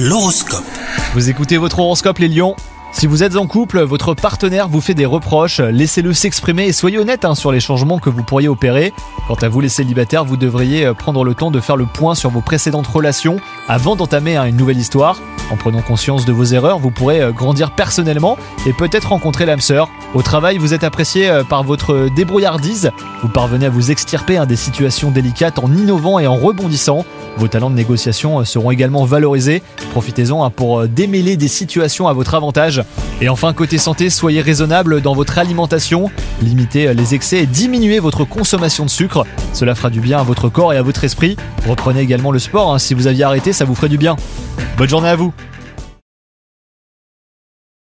L'horoscope. Vous écoutez votre horoscope les lions? Si vous êtes en couple, votre partenaire vous fait des reproches, laissez-le s'exprimer et soyez honnête hein, sur les changements que vous pourriez opérer. Quant à vous les célibataires, vous devriez euh, prendre le temps de faire le point sur vos précédentes relations avant d'entamer hein, une nouvelle histoire. En prenant conscience de vos erreurs, vous pourrez euh, grandir personnellement et peut-être rencontrer l'âme sœur. Au travail, vous êtes apprécié euh, par votre débrouillardise. Vous parvenez à vous extirper hein, des situations délicates en innovant et en rebondissant. Vos talents de négociation seront également valorisés. Profitez-en pour démêler des situations à votre avantage. Et enfin, côté santé, soyez raisonnable dans votre alimentation. Limitez les excès et diminuez votre consommation de sucre. Cela fera du bien à votre corps et à votre esprit. Reprenez également le sport. hein. Si vous aviez arrêté, ça vous ferait du bien. Bonne journée à vous